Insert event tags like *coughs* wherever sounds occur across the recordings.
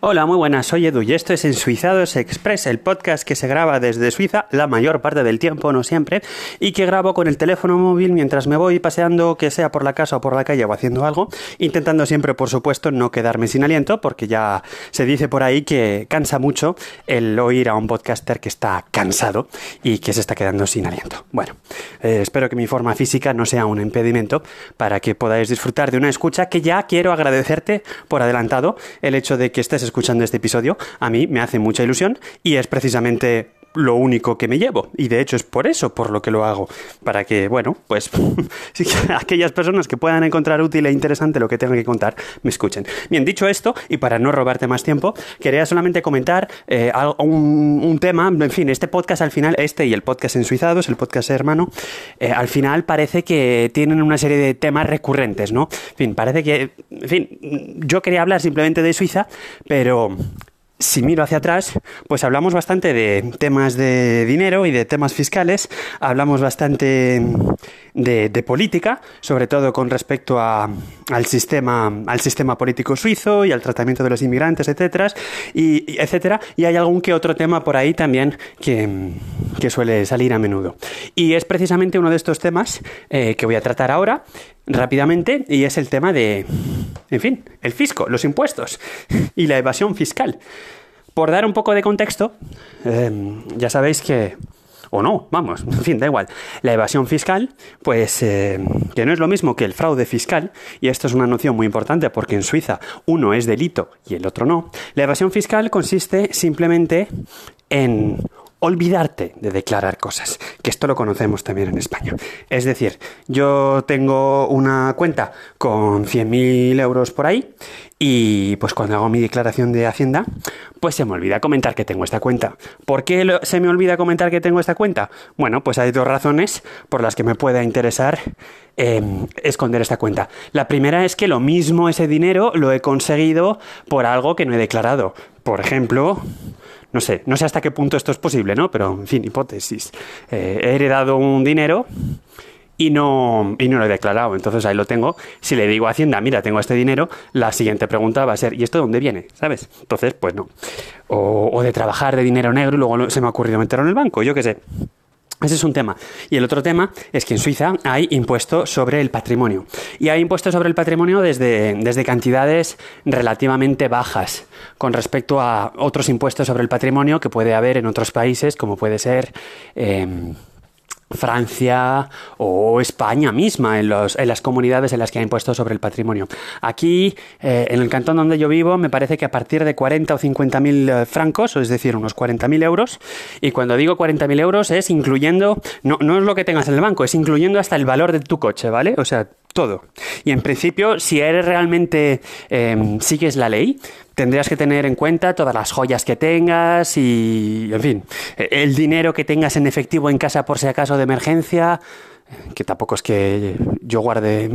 Hola, muy buenas, soy Edu y esto es En Suizados Express, el podcast que se graba desde Suiza la mayor parte del tiempo, no siempre, y que grabo con el teléfono móvil mientras me voy paseando, que sea por la casa o por la calle o haciendo algo, intentando siempre, por supuesto, no quedarme sin aliento, porque ya se dice por ahí que cansa mucho el oír a un podcaster que está cansado y que se está quedando sin aliento. Bueno, eh, espero que mi forma física no sea un impedimento para que podáis disfrutar de una escucha que ya quiero agradecerte por adelantado el hecho de que estés escuchando este episodio, a mí me hace mucha ilusión y es precisamente lo único que me llevo. Y de hecho es por eso por lo que lo hago. Para que, bueno, pues *laughs* *laughs* aquellas personas que puedan encontrar útil e interesante lo que tengo que contar, me escuchen. Bien, dicho esto, y para no robarte más tiempo, quería solamente comentar eh, un, tema. En fin, este podcast al final, este y el podcast en Suizados, el podcast hermano, eh, al final parece que tienen una serie de temas recurrentes, ¿no? En fin, parece que. En fin, yo quería hablar simplemente de Suiza, pero si miro hacia atrás, pues hablamos bastante de temas de dinero y de temas fiscales, hablamos bastante de, política, sobre todo con respecto a, al, sistema, al sistema político suizo y al tratamiento de los inmigrantes, etcétera, y, etcétera, y hay algún que otro tema por ahí también que, que suele salir a menudo. Y es precisamente uno de estos temas eh, que voy a tratar ahora rápidamente y es el tema de, en fin, el fisco, los impuestos y la evasión fiscal. Por dar un poco de contexto, em, ya sabéis que o no, vamos, en fin, da igual. La evasión fiscal, pues em, que no es lo mismo que el fraude fiscal, y esto es una noción muy importante porque en Suiza uno es delito y el otro no. La evasión fiscal consiste simplemente en olvidarte de declarar cosas, que esto lo conocemos también en España. Es decir, yo tengo una cuenta con 100.000 euros por ahí y pues cuando hago mi declaración de Hacienda, pues se me olvida comentar que tengo esta cuenta. ¿Por qué se me olvida comentar que tengo esta cuenta? Bueno, pues hay dos razones por las que me pueda interesar em, esconder esta cuenta. La primera es que lo mismo ese dinero lo he conseguido por algo que no he declarado. Por ejemplo, no sé, no sé hasta qué punto esto es posible, ¿no? Pero, en fin, hipótesis. Eh, he heredado un dinero y no, y no lo he declarado. Entonces ahí lo tengo. Si le digo a Hacienda, mira, tengo este dinero, la siguiente pregunta va a ser, ¿y esto de dónde viene? ¿Sabes? Entonces, pues no. O, o de trabajar de dinero negro y luego se me ha ocurrido meterlo en el banco, yo qué sé. Ese es un tema. Y el otro tema es que en Suiza hay impuesto sobre el patrimonio. Y hay impuesto sobre el patrimonio desde, desde cantidades relativamente bajas con respecto a otros impuestos sobre el patrimonio que puede haber en otros países, como puede ser em, Francia o España misma en, los, en, las comunidades en las que ha impuesto sobre el patrimonio. Aquí, eh, en el cantón donde yo vivo, me parece que a partir de 40 o 50 mil eh, francos, es decir, unos 40 mil euros, y cuando digo 40 mil euros es incluyendo, no, no es lo que tengas en el banco, es incluyendo hasta el valor de tu coche, ¿vale? O sea, todo. Y en principio, si eres realmente em, sigues la ley, tendrías que tener en cuenta todas las joyas que tengas y, en fin, el dinero que tengas en efectivo en casa por si acaso de emergencia que tampoco es que yo guarde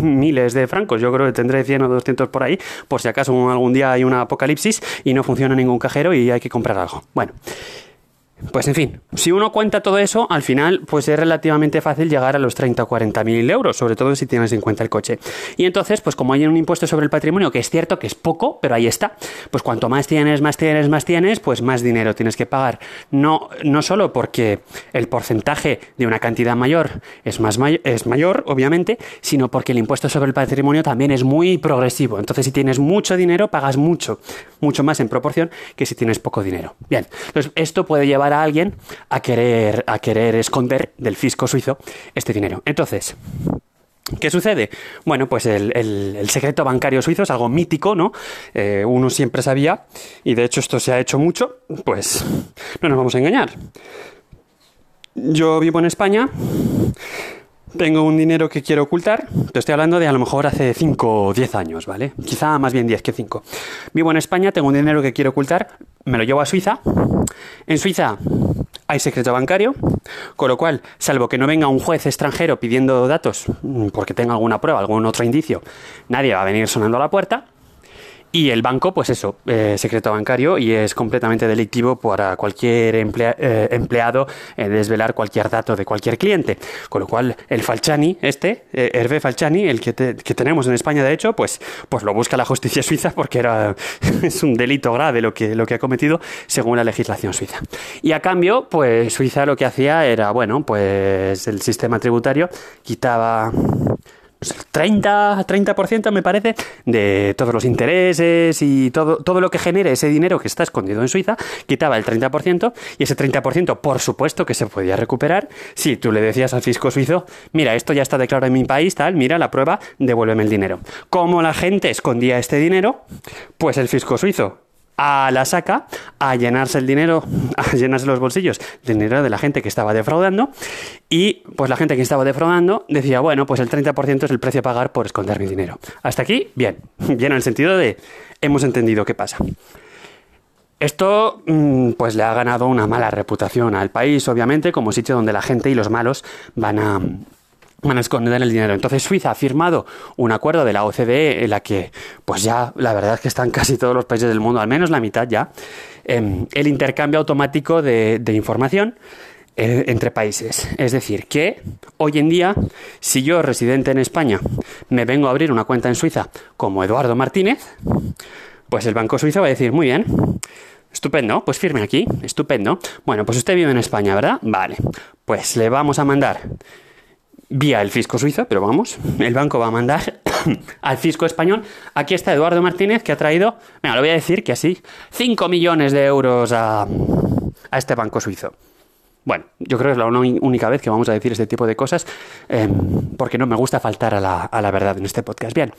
miles de francos, yo creo que tendré 100 o 200 por ahí, por si acaso algún día hay un apocalipsis y no funciona ningún cajero y hay que comprar algo. Bueno, pues en fin, si uno cuenta todo eso, al final pues es relativamente fácil llegar a los 30 o 40 mil euros, sobre todo si tienes en cuenta el coche. Y entonces, pues como hay un impuesto sobre el patrimonio, que es cierto que es poco, pero ahí está, pues cuanto más tienes, más tienes, más tienes, pues más dinero tienes que pagar. No, no solo porque el porcentaje de una cantidad mayor es, más es mayor, obviamente, sino porque el impuesto sobre el patrimonio también es muy progresivo. Entonces, si tienes mucho dinero, pagas mucho, mucho más en proporción que si tienes poco dinero. Bien, entonces esto puede llevar a alguien a querer, a querer esconder del fisco suizo este dinero. Entonces, ¿Qué sucede? Bueno, pues el, secreto bancario suizo es algo mítico, ¿no? Eh, uno siempre sabía, y de hecho esto se ha hecho mucho, pues no nos vamos a engañar. Yo vivo en España, tengo un dinero que quiero ocultar, te estoy hablando de a lo mejor hace 5 o 10 años, ¿vale? Quizá más bien 10 que 5. Vivo en España, tengo un dinero que quiero ocultar, me lo llevo a Suiza. En Suiza hay secreto bancario, con lo cual, salvo que no venga un juez extranjero pidiendo datos mm, porque tenga alguna prueba, algún otro indicio, nadie va a venir sonando a la puerta. Y el banco, pues eso, eh, secreto bancario y es completamente delictivo para cualquier eh, empleado eh, desvelar cualquier dato de cualquier cliente. Con lo cual, el Falciani, este, Hervé Falciani, el que, que, tenemos en España, de hecho, pues, pues lo busca la justicia suiza porque era, *laughs* es un delito grave lo que, lo que ha cometido según la legislación suiza. Y a cambio, pues Suiza lo que hacía era, bueno, pues el sistema tributario quitaba 30, 30% me parece de todos los intereses y todo, todo lo que genere ese dinero que está escondido en Suiza, quitaba el 30% y ese 30% por supuesto que se podía recuperar si tú le decías al fisco suizo, mira, esto ya está declarado en mi país, tal, mira la prueba, devuélveme el dinero. Como la gente escondía este dinero, pues el fisco suizo a la saca a llenarse el dinero, *laughs* a llenarse los bolsillos de dinero de la gente que estaba defraudando y pues la gente que estaba defraudando decía, bueno, pues el 30% es el precio a pagar por esconder mi dinero. Hasta aquí, bien, *laughs* bien en el sentido de hemos entendido qué pasa. Esto mm, pues le ha ganado una mala reputación al país, obviamente, como sitio donde la gente y los malos van a van a esconder el dinero. Entonces Suiza ha firmado un acuerdo de la OCDE en la que, pues ya, la verdad es que están casi todos los países del mundo, al menos la mitad ya, em, el intercambio automático de, información eh, entre países. Es decir, que hoy en día, si yo, residente en España, me vengo a abrir una cuenta en Suiza como Eduardo Martínez, pues el Banco Suizo va a decir, muy bien, Estupendo, pues firme aquí, estupendo. Bueno, pues usted vive en España, ¿verdad? Vale, pues le vamos a mandar vía el fisco suizo, pero vamos, el banco va a mandar *coughs* al fisco español. Aquí está Eduardo Martínez que ha traído, venga, lo voy a decir que así, 5 millones de euros a, a este banco suizo. Bueno, yo creo que es la única vez que vamos a decir este tipo de cosas, em, porque no me gusta faltar a la, a la verdad en este podcast. Bien,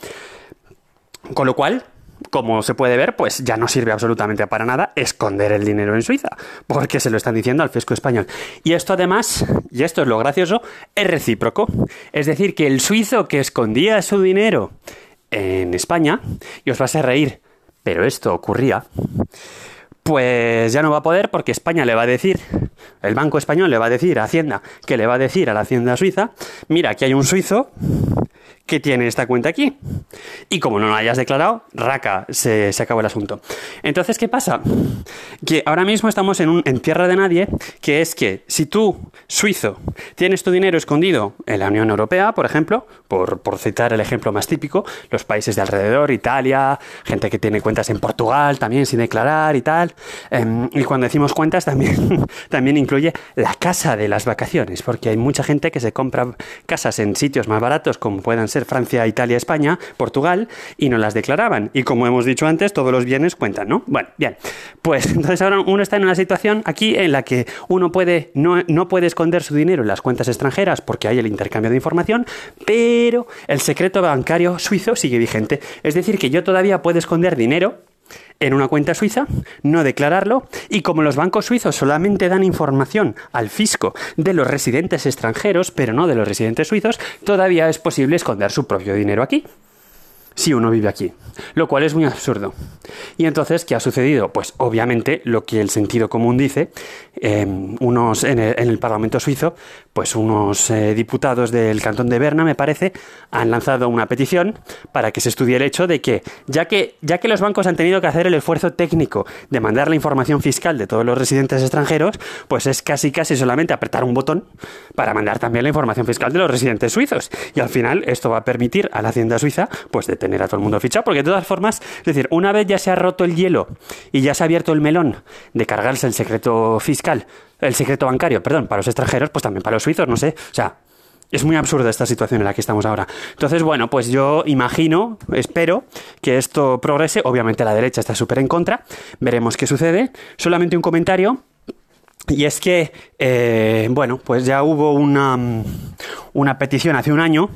con lo cual, como se puede ver, pues ya no sirve absolutamente para nada esconder el dinero en Suiza, porque se lo están diciendo al fisco español. Y esto además, y esto es lo gracioso, es recíproco. Es decir, que el suizo que escondía su dinero en España, y os vas a reír, pero esto ocurría, pues ya no va a poder porque España le va a decir, el Banco Español le va a decir a Hacienda, que le va a decir a la Hacienda Suiza, mira, aquí hay un suizo que tiene esta cuenta aquí. Y como no lo hayas declarado, raca, se, se acabó el asunto. Entonces, ¿qué pasa? Que ahora mismo estamos en, un, en tierra de nadie, que es que si tú, suizo, tienes tu dinero escondido en la Unión Europea, por ejemplo, por, por citar el ejemplo más típico, los países de alrededor, Italia, gente que tiene cuentas en Portugal también sin declarar y tal. Em, y cuando decimos cuentas también, *laughs* también incluye la casa de las vacaciones, porque hay mucha gente que se compra casas en sitios más baratos como puedan ser Francia, Italia, España, Portugal, y no las declaraban. Y como hemos dicho antes, todos los bienes cuentan, ¿no? Bueno, bien. Pues *laughs* entonces ahora uno está en una situación aquí en la que uno puede, no, no puede esconder su dinero en las cuentas extranjeras porque hay el intercambio de información, pero el secreto bancario suizo sigue vigente. Es decir, que yo todavía puedo esconder dinero en una cuenta suiza, no declararlo, y como los bancos suizos solamente dan información al fisco de los residentes extranjeros, pero no de los residentes suizos, todavía es posible esconder su propio dinero aquí si uno vive aquí, lo cual es muy absurdo. Y entonces, ¿qué ha sucedido? Pues obviamente lo que el sentido común dice, em, unos en el, Parlamento suizo, pues unos eh, diputados del cantón de Berna, me parece, han lanzado una petición para que se estudie el hecho de que ya que ya que los bancos han tenido que hacer el esfuerzo técnico de mandar la información fiscal de todos los residentes extranjeros, pues es casi casi solamente apretar un botón para mandar también la información fiscal de los residentes suizos. Y al final esto va a permitir a la Hacienda suiza pues de tener a todo el mundo fichado, porque de todas formas, es decir, una vez ya se ha roto el hielo y ya se ha abierto el melón de cargarse el secreto fiscal, el secreto bancario, perdón, para los extranjeros, pues también para los suizos, no sé, o sea, es muy absurda esta situación en la que estamos ahora. Entonces, bueno, pues yo imagino, espero que esto progrese. Obviamente la derecha está súper en contra. Veremos qué sucede. Solamente un comentario. Y es que, eh, bueno, pues ya hubo una, una petición hace un año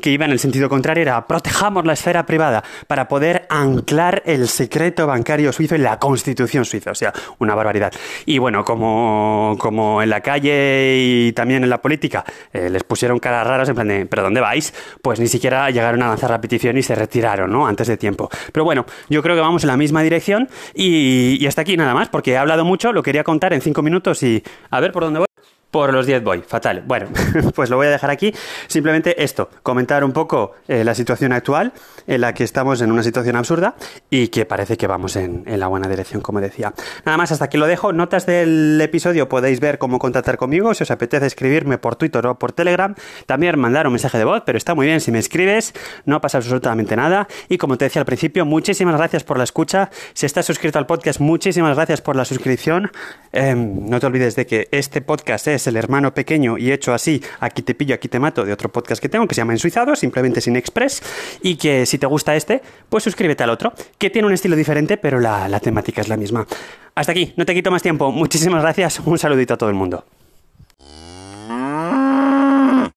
que iba en el sentido contrario, era protejamos la esfera privada para poder anclar el secreto bancario suizo en la constitución suiza, o sea, una barbaridad. Y bueno, como, como en la calle y también en la política eh, les pusieron caras raras en plan de, ¿pero dónde vais? Pues ni siquiera llegaron a lanzar la petición y se retiraron, ¿no? Antes de tiempo. Pero bueno, yo creo que vamos en la misma dirección y, y hasta aquí nada más, porque he hablado mucho, lo quería contar en cinco minutos y a ver por dónde voy. Por los 10 voy, fatal. Bueno, *laughs* pues lo voy a dejar aquí. Simplemente esto, comentar un poco eh, la situación actual en la que estamos en una situación absurda y que parece que vamos en, la buena dirección, como decía. Nada más, hasta aquí lo dejo. Notas del episodio podéis ver cómo contactar conmigo. Si os apetece escribirme por Twitter o por Telegram, también mandar un mensaje de voz, pero está muy bien si me escribes, no pasa absolutamente nada. Y como te decía al principio, muchísimas gracias por la escucha. Si estás suscrito al podcast, muchísimas gracias por la suscripción. Em, no te olvides de que este podcast es es el hermano pequeño y hecho así, aquí te pillo, aquí te mato, de otro podcast que tengo que se llama Ensuizado, simplemente sin express, y que si te gusta este, pues suscríbete al otro, que tiene un estilo diferente, pero la, la temática es la misma. Hasta aquí, no te quito más tiempo. Muchísimas gracias, un saludito a todo el mundo.